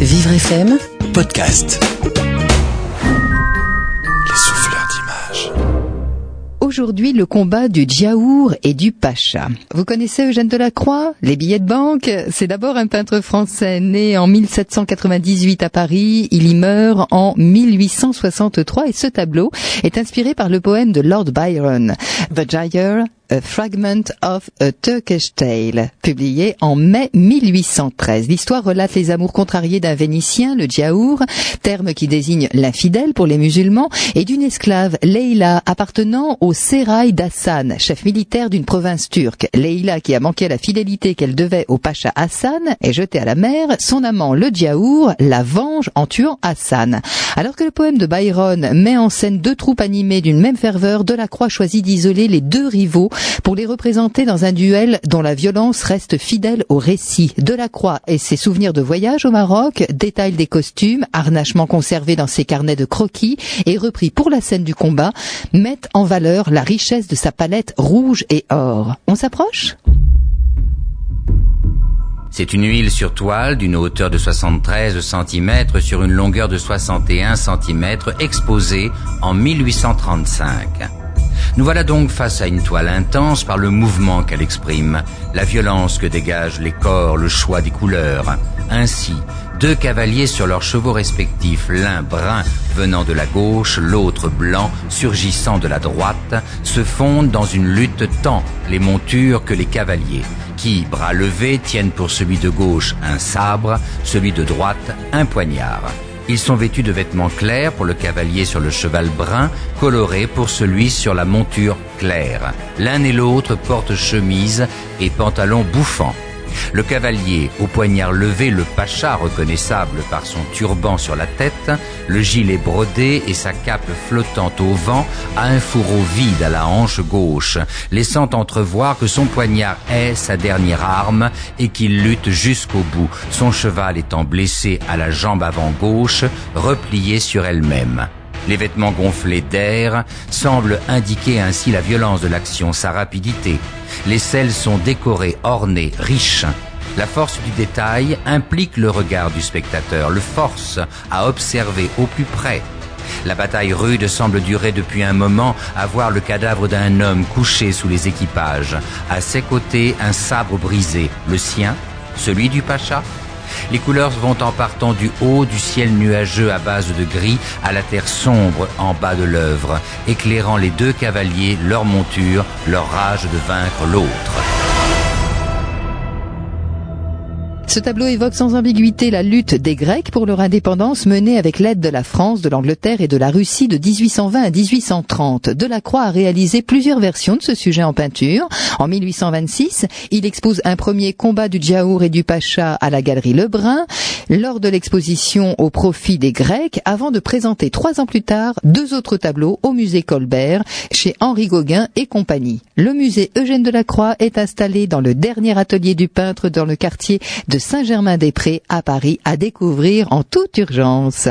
Vivre FM Podcast. Les souffleurs d'images. Aujourd'hui, le combat du Djaour et du Pacha. Vous connaissez Eugène Delacroix Les billets de banque? C'est d'abord un peintre français né en 1798 à Paris. Il y meurt en 1863 et ce tableau est inspiré par le poème de Lord Byron, The Gyre a Fragment of a Turkish Tale, publié en mai 1813. L'histoire relate les amours contrariés d'un Vénitien, le Djaour, terme qui désigne l'infidèle pour les musulmans, et d'une esclave, Leila, appartenant au Sérail d'Hassan, chef militaire d'une province turque. Leila, qui a manqué la fidélité qu'elle devait au pacha Hassan, est jetée à la mer. Son amant, le Djaour, la venge en tuant Hassan. Alors que le poème de Byron met en scène deux troupes animées d'une même ferveur, Delacroix choisit d'isoler les deux rivaux pour les représenter dans un duel dont la violence reste fidèle au récit. Delacroix et ses souvenirs de voyage au Maroc, détails des costumes, harnachement conservés dans ses carnets de croquis et repris pour la scène du combat, mettent en valeur la richesse de sa palette rouge et or. On s'approche? C'est une huile sur toile d'une hauteur de 73 cm sur une longueur de 61 cm exposée en 1835. Nous voilà donc face à une toile intense par le mouvement qu'elle exprime, la violence que dégagent les corps, le choix des couleurs. Ainsi, deux cavaliers sur leurs chevaux respectifs, l'un brun venant de la gauche, l'autre blanc surgissant de la droite, se fondent dans une lutte tant les montures que les cavaliers, qui, bras levés, tiennent pour celui de gauche un sabre, celui de droite un poignard. Ils sont vêtus de vêtements clairs pour le cavalier sur le cheval brun, colorés pour celui sur la monture claire. L'un et l'autre portent chemise et pantalons bouffants. Le cavalier, au poignard levé, le pacha reconnaissable par son turban sur la tête, le gilet brodé et sa cape flottante au vent, a un fourreau vide à la hanche gauche, laissant entrevoir que son poignard est sa dernière arme et qu'il lutte jusqu'au bout, son cheval étant blessé à la jambe avant gauche, replié sur elle-même. Les vêtements gonflés d'air semblent indiquer ainsi la violence de l'action, sa rapidité. Les selles sont décorées, ornées, riches. La force du détail implique le regard du spectateur, le force à observer au plus près. La bataille rude semble durer depuis un moment à voir le cadavre d'un homme couché sous les équipages. À ses côtés, un sabre brisé. Le sien Celui du pacha les couleurs vont en partant du haut du ciel nuageux à base de gris à la terre sombre en bas de l'œuvre, éclairant les deux cavaliers, leur monture, leur rage de vaincre l'autre. Ce tableau évoque sans ambiguïté la lutte des Grecs pour leur indépendance menée avec l'aide de la France, de l'Angleterre et de la Russie de 1820 à 1830. Delacroix a réalisé plusieurs versions de ce sujet en peinture. En 1826, il expose un premier combat du Djaour et du Pacha à la galerie Lebrun lors de l'exposition au profit des Grecs avant de présenter trois ans plus tard deux autres tableaux au musée Colbert chez Henri Gauguin et compagnie. Le musée Eugène Delacroix est installé dans le dernier atelier du peintre dans le quartier de Saint-Germain-des-Prés à Paris à découvrir en toute urgence.